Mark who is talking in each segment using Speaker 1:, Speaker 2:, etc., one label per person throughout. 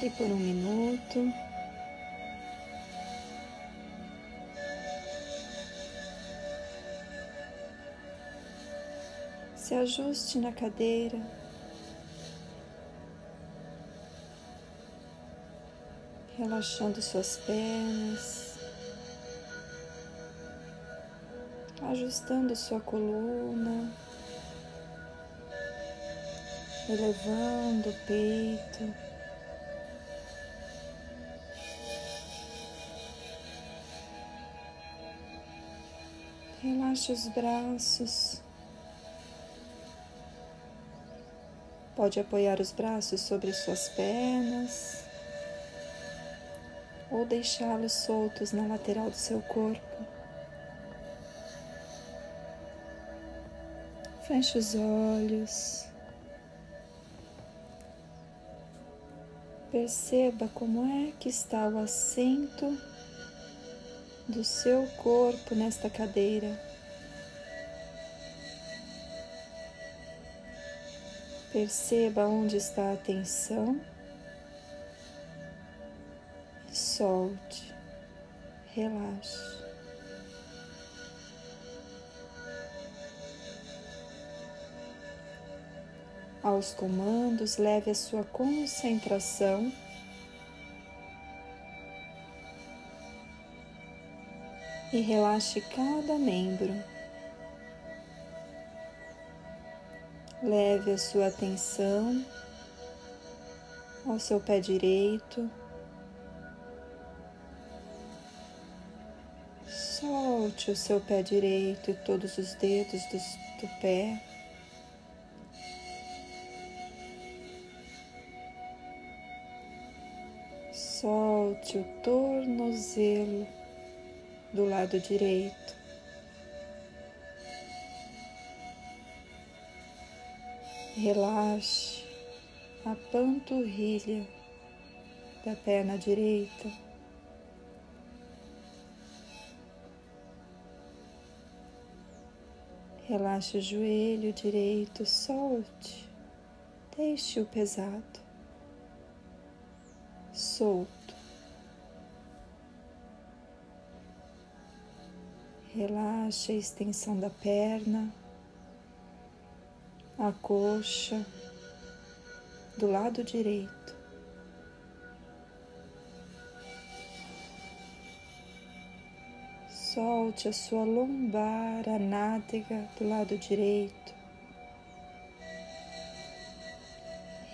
Speaker 1: Pare por um minuto. Se ajuste na cadeira. Relaxando suas pernas, ajustando sua coluna, elevando o peito. Relaxe os braços. Pode apoiar os braços sobre suas pernas ou deixá-los soltos na lateral do seu corpo. Feche os olhos. Perceba como é que está o assento do seu corpo nesta cadeira. Perceba onde está a atenção e solte, relaxe. Aos comandos, leve a sua concentração e relaxe cada membro. Leve a sua atenção ao seu pé direito. Solte o seu pé direito e todos os dedos do, do pé. Solte o tornozelo do lado direito. Relaxe a panturrilha da perna direita. Relaxe o joelho direito, solte, deixe-o pesado, solto. Relaxe a extensão da perna a coxa do lado direito. Solte a sua lombar, a nádega do lado direito.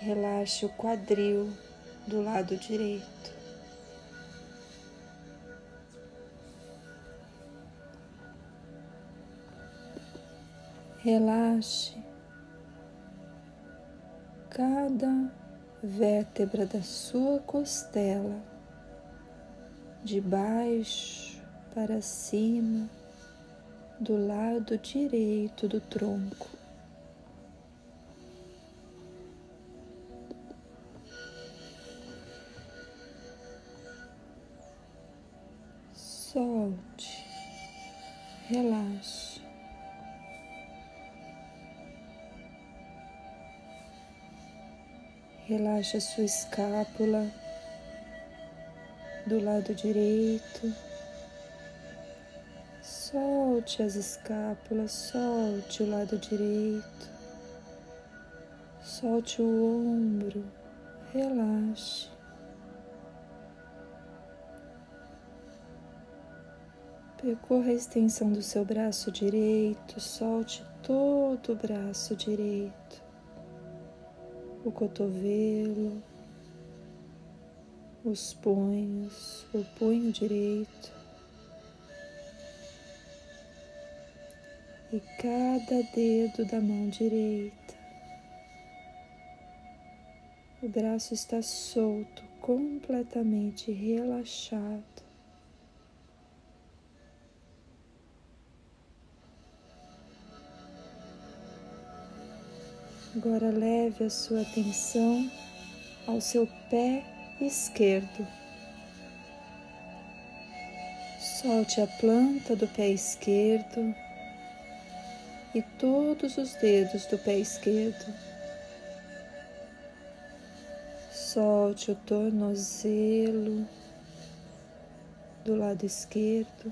Speaker 1: Relaxe o quadril do lado direito. Relaxe cada vértebra da sua costela, de baixo para cima, do lado direito do tronco. Solte, relaxe. Relaxe a sua escápula do lado direito. Solte as escápulas, solte o lado direito. Solte o ombro, relaxe. Percorra a extensão do seu braço direito, solte todo o braço direito o cotovelo, os punhos, o punho direito e cada dedo da mão direita. O braço está solto, completamente relaxado. Agora leve a sua atenção ao seu pé esquerdo. Solte a planta do pé esquerdo e todos os dedos do pé esquerdo. Solte o tornozelo do lado esquerdo.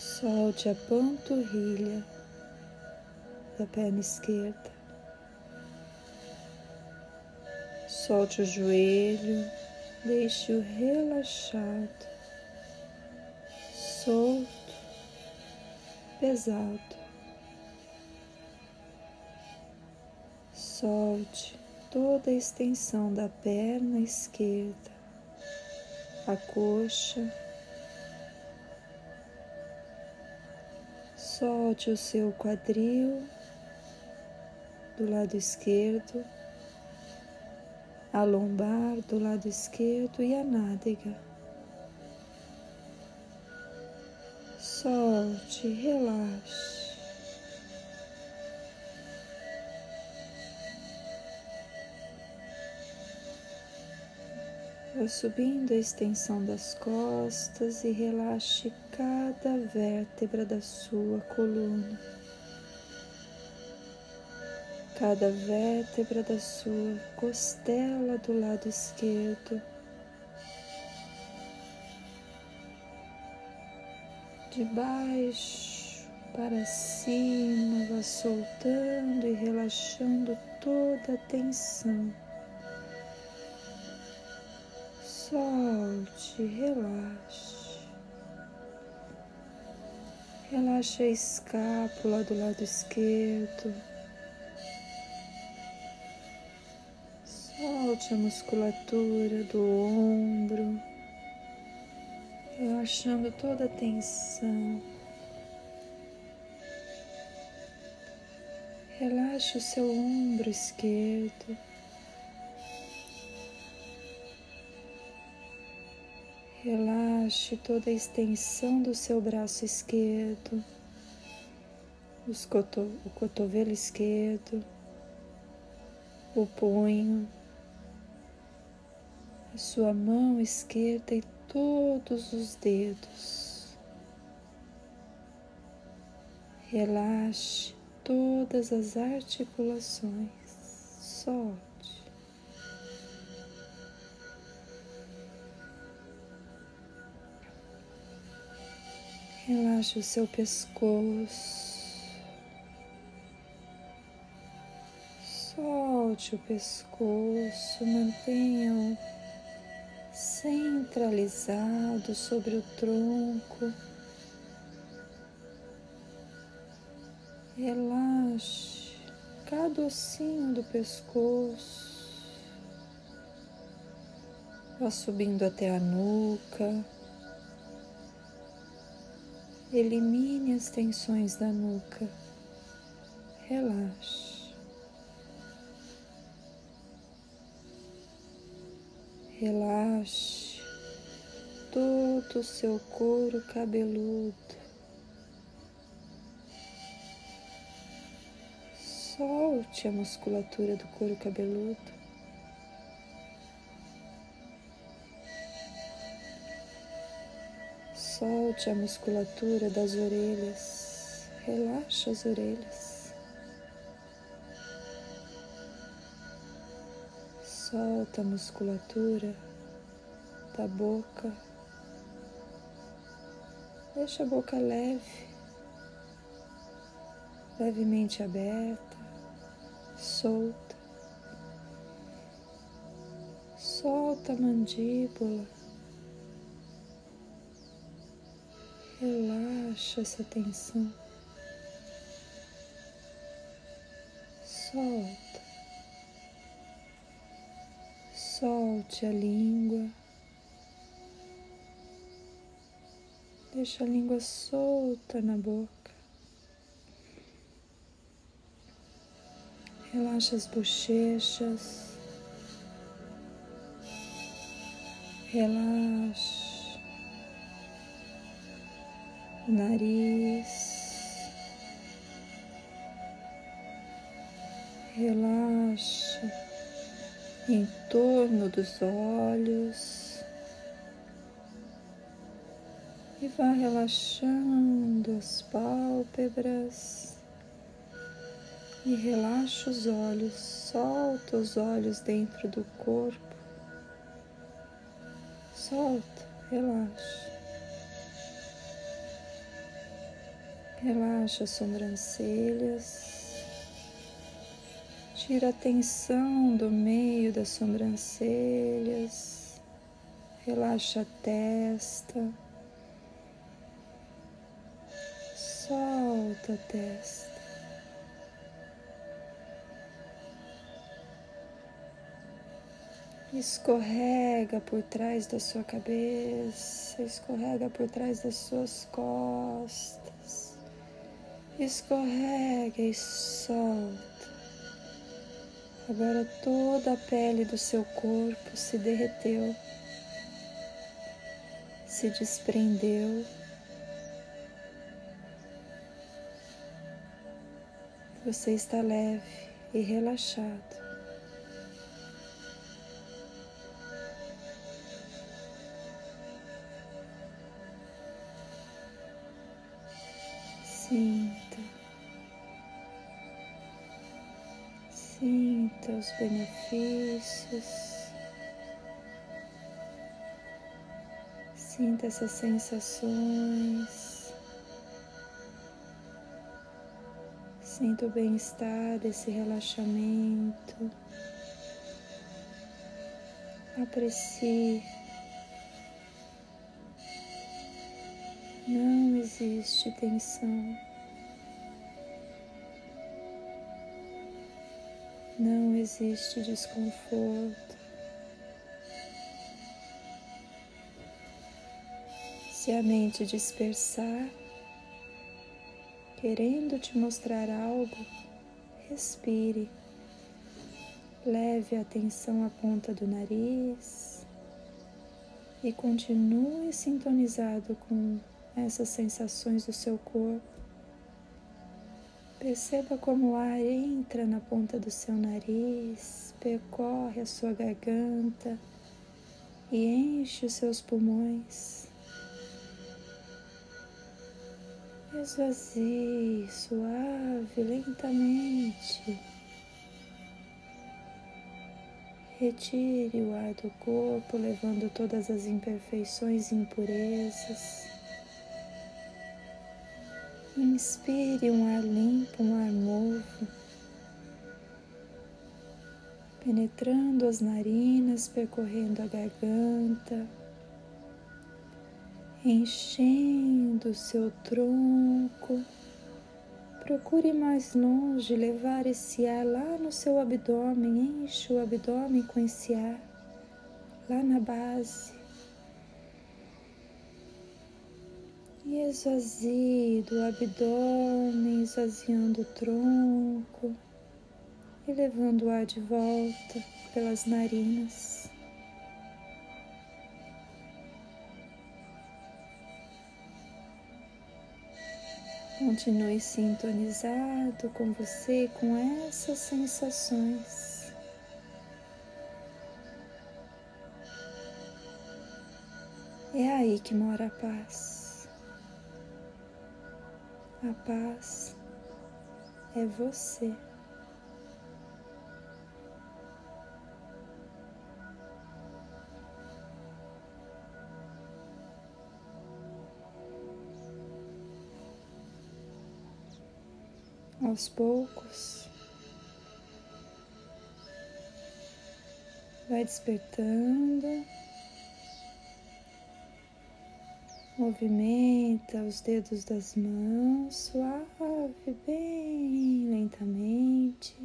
Speaker 1: Solte a panturrilha da perna esquerda. Solte o joelho, deixe-o relaxado, solto, pesado. Solte toda a extensão da perna esquerda, a coxa. Solte o seu quadril do lado esquerdo, a lombar do lado esquerdo e a nádega. Solte, relaxe. Vá subindo a extensão das costas e relaxe cada vértebra da sua coluna, cada vértebra da sua costela do lado esquerdo. De baixo para cima, vá soltando e relaxando toda a tensão. Solte, relaxe. Relaxe a escápula do lado esquerdo. Solte a musculatura do ombro, relaxando toda a tensão. Relaxe o seu ombro esquerdo. Relaxe toda a extensão do seu braço esquerdo, coto o cotovelo esquerdo, o punho, a sua mão esquerda e todos os dedos. Relaxe todas as articulações. Solte. Relaxe o seu pescoço. Solte o pescoço, mantenha-o centralizado sobre o tronco. Relaxe cada ossinho do pescoço. Vá subindo até a nuca. Elimine as tensões da nuca. Relaxe. Relaxe todo o seu couro cabeludo. Solte a musculatura do couro cabeludo. Solte a musculatura das orelhas, relaxa as orelhas. Solta a musculatura da boca. Deixa a boca leve, levemente aberta, solta. Solta a mandíbula. Relaxa essa tensão. Solta. Solte a língua. Deixa a língua solta na boca. Relaxa as bochechas. Relaxa o nariz, relaxa em torno dos olhos e vá relaxando as pálpebras, E relaxa os olhos, solta os olhos dentro do corpo. Solta, relaxa. Relaxa as sobrancelhas. Tira a tensão do meio das sobrancelhas. Relaxa a testa. Solta a testa. Escorrega por trás da sua cabeça, escorrega por trás das suas costas, escorrega e solta. Agora toda a pele do seu corpo se derreteu, se desprendeu. Você está leve e relaxado. Os benefícios, sinta essas sensações, sinta o bem-estar desse relaxamento, aprecie. Não existe tensão. Não existe desconforto. Se a mente dispersar, querendo te mostrar algo, respire. Leve a atenção à ponta do nariz e continue sintonizado com essas sensações do seu corpo. Perceba como o ar entra na ponta do seu nariz, percorre a sua garganta e enche os seus pulmões. Esvazie suave, lentamente. Retire o ar do corpo, levando todas as imperfeições e impurezas. Inspire um ar limpo, um ar novo, penetrando as narinas, percorrendo a garganta, enchendo o seu tronco. Procure mais longe levar esse ar lá no seu abdômen, enche o abdômen com esse ar, lá na base. E esvazie do abdômen, esvaziando o tronco e levando o ar de volta pelas narinas. Continue sintonizado com você, com essas sensações. É aí que mora a paz. A paz é você. Aos poucos, vai despertando. Movimenta os dedos das mãos suave, bem lentamente.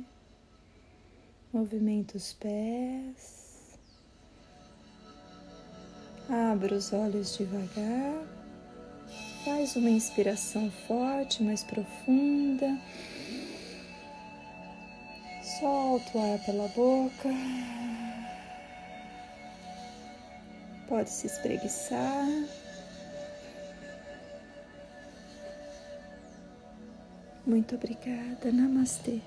Speaker 1: Movimenta os pés. Abra os olhos devagar. Faz uma inspiração forte, mais profunda. Solta o ar pela boca. Pode se espreguiçar. Muito obrigada. Namastê.